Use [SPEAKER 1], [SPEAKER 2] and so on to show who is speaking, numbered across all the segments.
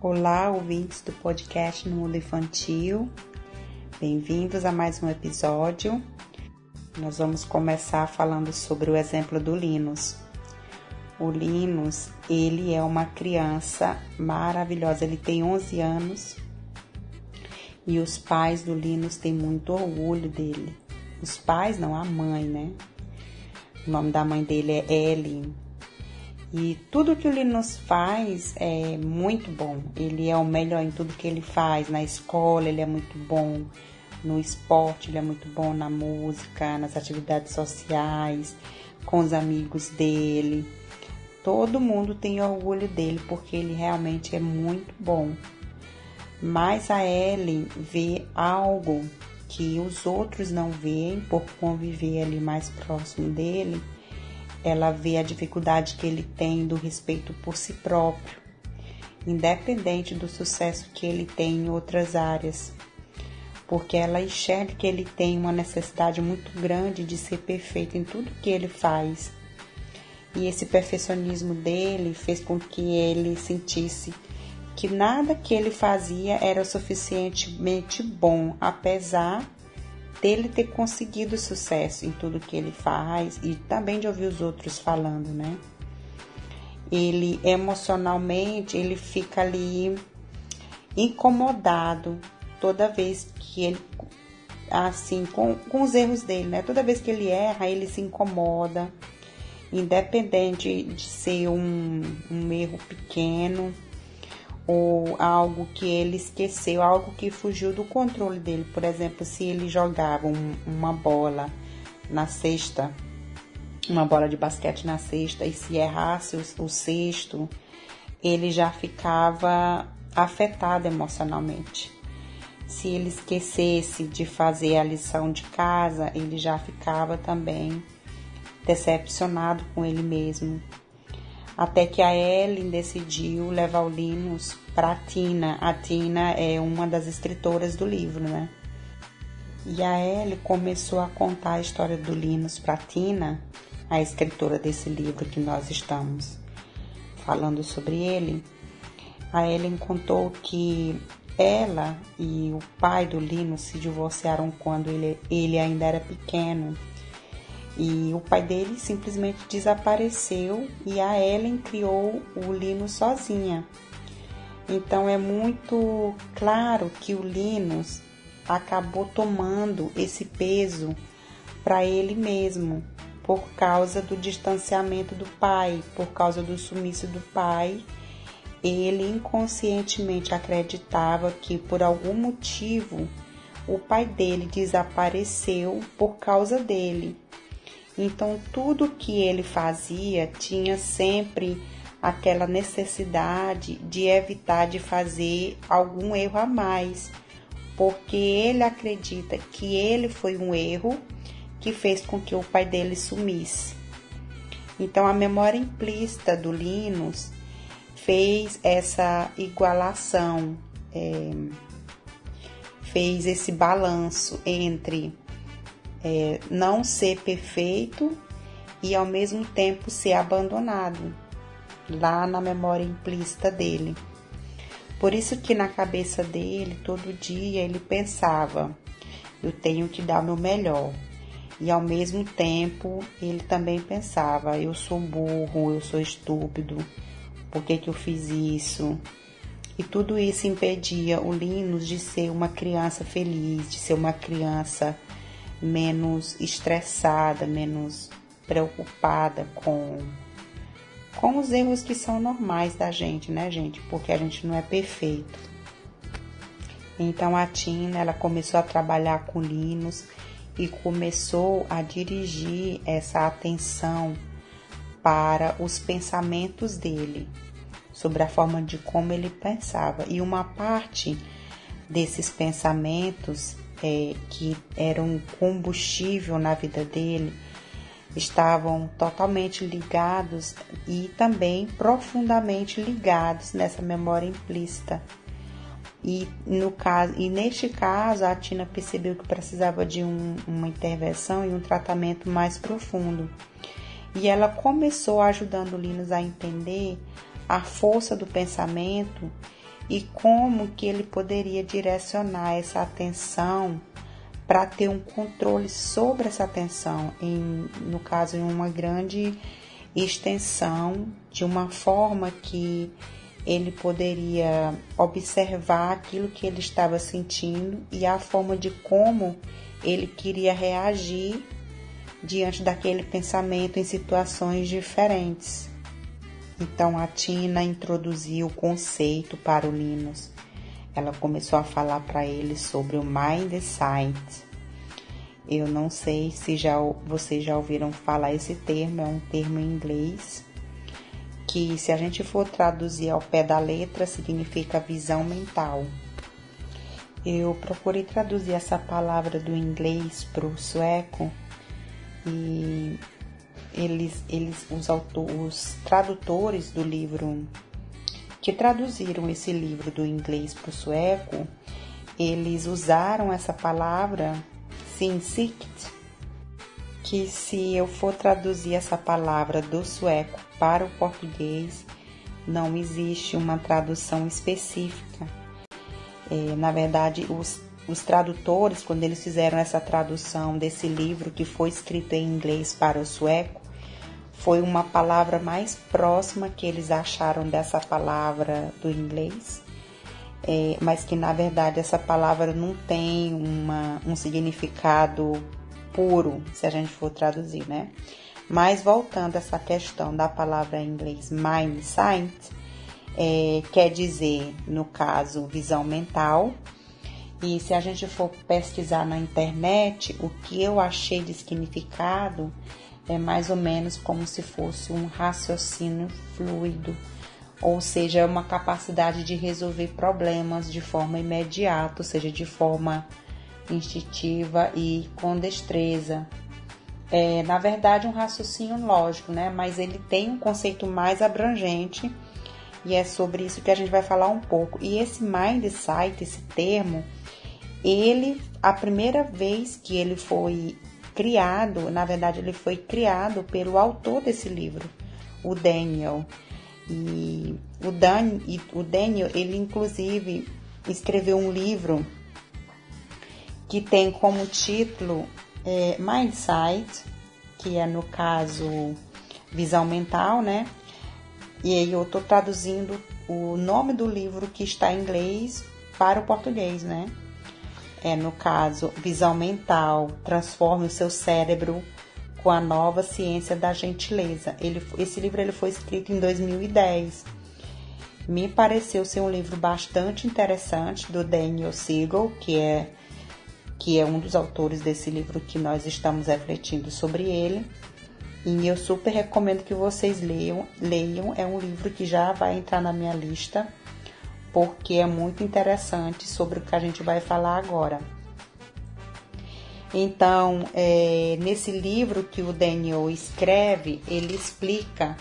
[SPEAKER 1] Olá, ouvintes do podcast No Mundo Infantil. Bem-vindos a mais um episódio. Nós vamos começar falando sobre o exemplo do Linus. O Linus, ele é uma criança maravilhosa. Ele tem 11 anos e os pais do Linus têm muito orgulho dele. Os pais, não, a mãe, né? O nome da mãe dele é Ellen. E tudo que o Linus faz é muito bom. Ele é o melhor em tudo que ele faz. Na escola, ele é muito bom. No esporte, ele é muito bom. Na música, nas atividades sociais, com os amigos dele. Todo mundo tem orgulho dele porque ele realmente é muito bom. Mas a Ellen vê algo que os outros não veem por conviver ali mais próximo dele ela vê a dificuldade que ele tem do respeito por si próprio, independente do sucesso que ele tem em outras áreas, porque ela enxerga que ele tem uma necessidade muito grande de ser perfeito em tudo que ele faz. E esse perfeccionismo dele fez com que ele sentisse que nada que ele fazia era suficientemente bom, apesar dele ter conseguido sucesso em tudo que ele faz e também de ouvir os outros falando, né? Ele emocionalmente, ele fica ali incomodado toda vez que ele assim com, com os erros dele, né? Toda vez que ele erra, ele se incomoda, independente de ser um, um erro pequeno ou algo que ele esqueceu, algo que fugiu do controle dele. Por exemplo, se ele jogava um, uma bola na cesta, uma bola de basquete na cesta, e se errasse o, o cesto, ele já ficava afetado emocionalmente. Se ele esquecesse de fazer a lição de casa, ele já ficava também decepcionado com ele mesmo até que a Ellen decidiu levar o Linus para a Tina. A Tina é uma das escritoras do livro, né? E a Ellen começou a contar a história do Linus para a Tina, a escritora desse livro que nós estamos falando sobre ele. A Ellen contou que ela e o pai do Linus se divorciaram quando ele, ele ainda era pequeno e o pai dele simplesmente desapareceu e a Ellen criou o Linus sozinha. Então é muito claro que o Linus acabou tomando esse peso para ele mesmo, por causa do distanciamento do pai, por causa do sumiço do pai. Ele inconscientemente acreditava que por algum motivo o pai dele desapareceu por causa dele então, tudo que ele fazia tinha sempre aquela necessidade de evitar de fazer algum erro a mais, porque ele acredita que ele foi um erro que fez com que o pai dele sumisse. Então, a memória implícita do Linus fez essa igualação, é, fez esse balanço entre é, não ser perfeito e ao mesmo tempo ser abandonado lá na memória implícita dele. Por isso que na cabeça dele, todo dia ele pensava: eu tenho que dar o meu melhor. E ao mesmo tempo, ele também pensava: eu sou burro, eu sou estúpido, por que, que eu fiz isso? E tudo isso impedia o Linus de ser uma criança feliz, de ser uma criança menos estressada, menos preocupada com com os erros que são normais da gente, né, gente? Porque a gente não é perfeito. Então a Tina, ela começou a trabalhar com Linus e começou a dirigir essa atenção para os pensamentos dele, sobre a forma de como ele pensava. E uma parte desses pensamentos é, que eram combustível na vida dele estavam totalmente ligados e também profundamente ligados nessa memória implícita. E, no caso, e neste caso, a Tina percebeu que precisava de um, uma intervenção e um tratamento mais profundo. E ela começou ajudando o Linus a entender a força do pensamento e como que ele poderia direcionar essa atenção para ter um controle sobre essa atenção, em, no caso em uma grande extensão, de uma forma que ele poderia observar aquilo que ele estava sentindo e a forma de como ele queria reagir diante daquele pensamento em situações diferentes. Então a Tina introduziu o conceito para o Linus. Ela começou a falar para ele sobre o Mind Sight. Eu não sei se já vocês já ouviram falar esse termo, é um termo em inglês que se a gente for traduzir ao pé da letra significa visão mental. Eu procurei traduzir essa palavra do inglês para o sueco e eles, eles os, autores, os tradutores do livro que traduziram esse livro do inglês para o sueco, eles usaram essa palavra sinsikt, que se eu for traduzir essa palavra do sueco para o português, não existe uma tradução específica. É, na verdade, os, os tradutores, quando eles fizeram essa tradução desse livro que foi escrito em inglês para o sueco, foi uma palavra mais próxima que eles acharam dessa palavra do inglês, é, mas que na verdade essa palavra não tem uma, um significado puro, se a gente for traduzir, né? Mas voltando a essa questão da palavra em inglês mind sight, é, quer dizer, no caso, visão mental. E se a gente for pesquisar na internet, o que eu achei de significado é mais ou menos como se fosse um raciocínio fluido, ou seja, é uma capacidade de resolver problemas de forma imediata, ou seja, de forma instintiva e com destreza. É, na verdade, um raciocínio lógico, né? Mas ele tem um conceito mais abrangente e é sobre isso que a gente vai falar um pouco. E esse mind sight, esse termo, ele, a primeira vez que ele foi criado, na verdade, ele foi criado pelo autor desse livro, o Daniel. E o, Dan, e o Daniel, ele inclusive escreveu um livro que tem como título é, Mindsight, que é no caso visão mental, né? E aí eu tô traduzindo o nome do livro que está em inglês para o português, né? É, no caso, visão mental, transforme o seu cérebro com a nova ciência da gentileza. Ele, esse livro ele foi escrito em 2010. Me pareceu ser um livro bastante interessante do Daniel Siegel, que é que é um dos autores desse livro que nós estamos refletindo sobre ele. E eu super recomendo que vocês leiam. Leiam, é um livro que já vai entrar na minha lista porque é muito interessante sobre o que a gente vai falar agora. Então, é, nesse livro que o Daniel escreve, ele explica,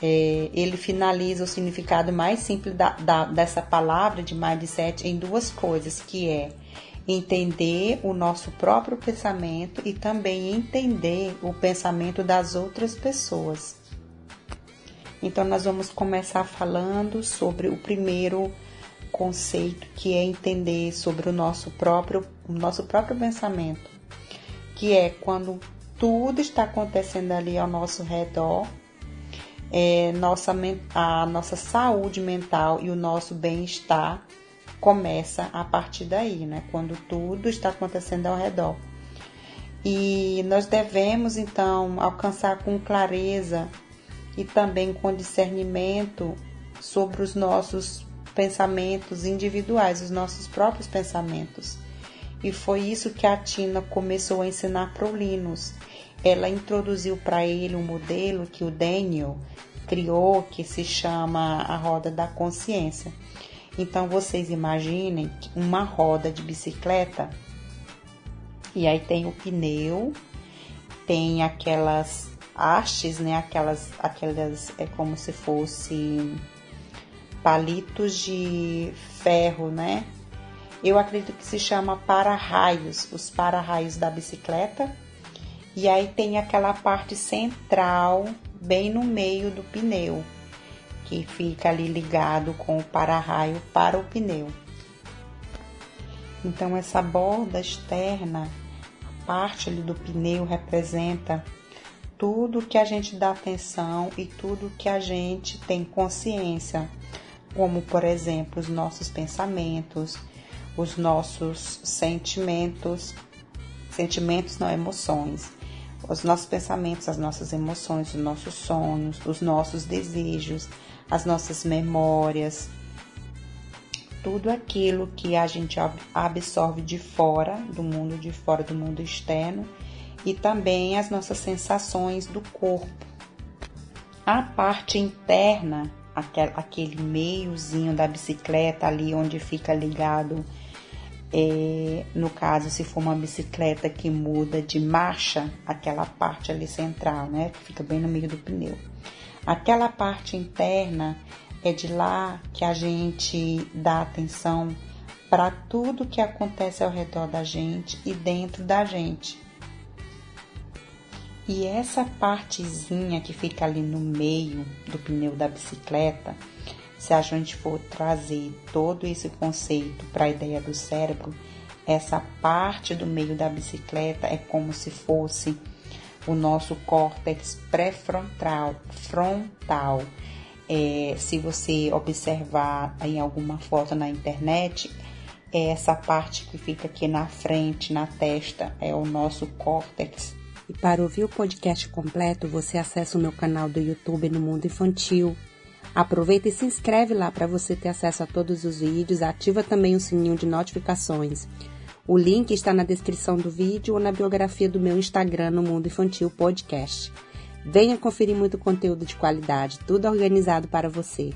[SPEAKER 1] é, ele finaliza o significado mais simples da, da, dessa palavra de mindset em duas coisas, que é entender o nosso próprio pensamento e também entender o pensamento das outras pessoas. Então, nós vamos começar falando sobre o primeiro conceito, que é entender sobre o nosso próprio, o nosso próprio pensamento, que é quando tudo está acontecendo ali ao nosso redor, é, nossa, a nossa saúde mental e o nosso bem-estar começa a partir daí, né? Quando tudo está acontecendo ao redor. E nós devemos então alcançar com clareza e também com discernimento sobre os nossos pensamentos individuais, os nossos próprios pensamentos. E foi isso que a Tina começou a ensinar para o Linus. Ela introduziu para ele um modelo que o Daniel criou, que se chama a roda da consciência. Então vocês imaginem uma roda de bicicleta e aí tem o pneu, tem aquelas hastes, né? Aquelas, aquelas é como se fosse palitos de ferro, né? Eu acredito que se chama para-raios, os para-raios da bicicleta. E aí tem aquela parte central, bem no meio do pneu, que fica ali ligado com o para-raio para o pneu. Então essa borda externa, a parte ali do pneu representa tudo que a gente dá atenção e tudo que a gente tem consciência, como por exemplo os nossos pensamentos, os nossos sentimentos, sentimentos não emoções, os nossos pensamentos, as nossas emoções, os nossos sonhos, os nossos desejos, as nossas memórias, tudo aquilo que a gente absorve de fora, do mundo de fora, do mundo externo, e também as nossas sensações do corpo. A parte interna, aquele meiozinho da bicicleta ali onde fica ligado é, no caso, se for uma bicicleta que muda de marcha, aquela parte ali central, né, que fica bem no meio do pneu. Aquela parte interna é de lá que a gente dá atenção para tudo que acontece ao redor da gente e dentro da gente. E essa partezinha que fica ali no meio do pneu da bicicleta se a gente for trazer todo esse conceito para a ideia do cérebro, essa parte do meio da bicicleta é como se fosse o nosso córtex pré-frontal, frontal. É, se você observar em alguma foto na internet, é essa parte que fica aqui na frente, na testa, é o nosso córtex. E para ouvir o podcast completo, você acessa o meu canal do YouTube no Mundo Infantil Aproveita e se inscreve lá para você ter acesso a todos os vídeos, ativa também o sininho de notificações. O link está na descrição do vídeo ou na biografia do meu Instagram no Mundo Infantil Podcast. Venha conferir muito conteúdo de qualidade, tudo organizado para você.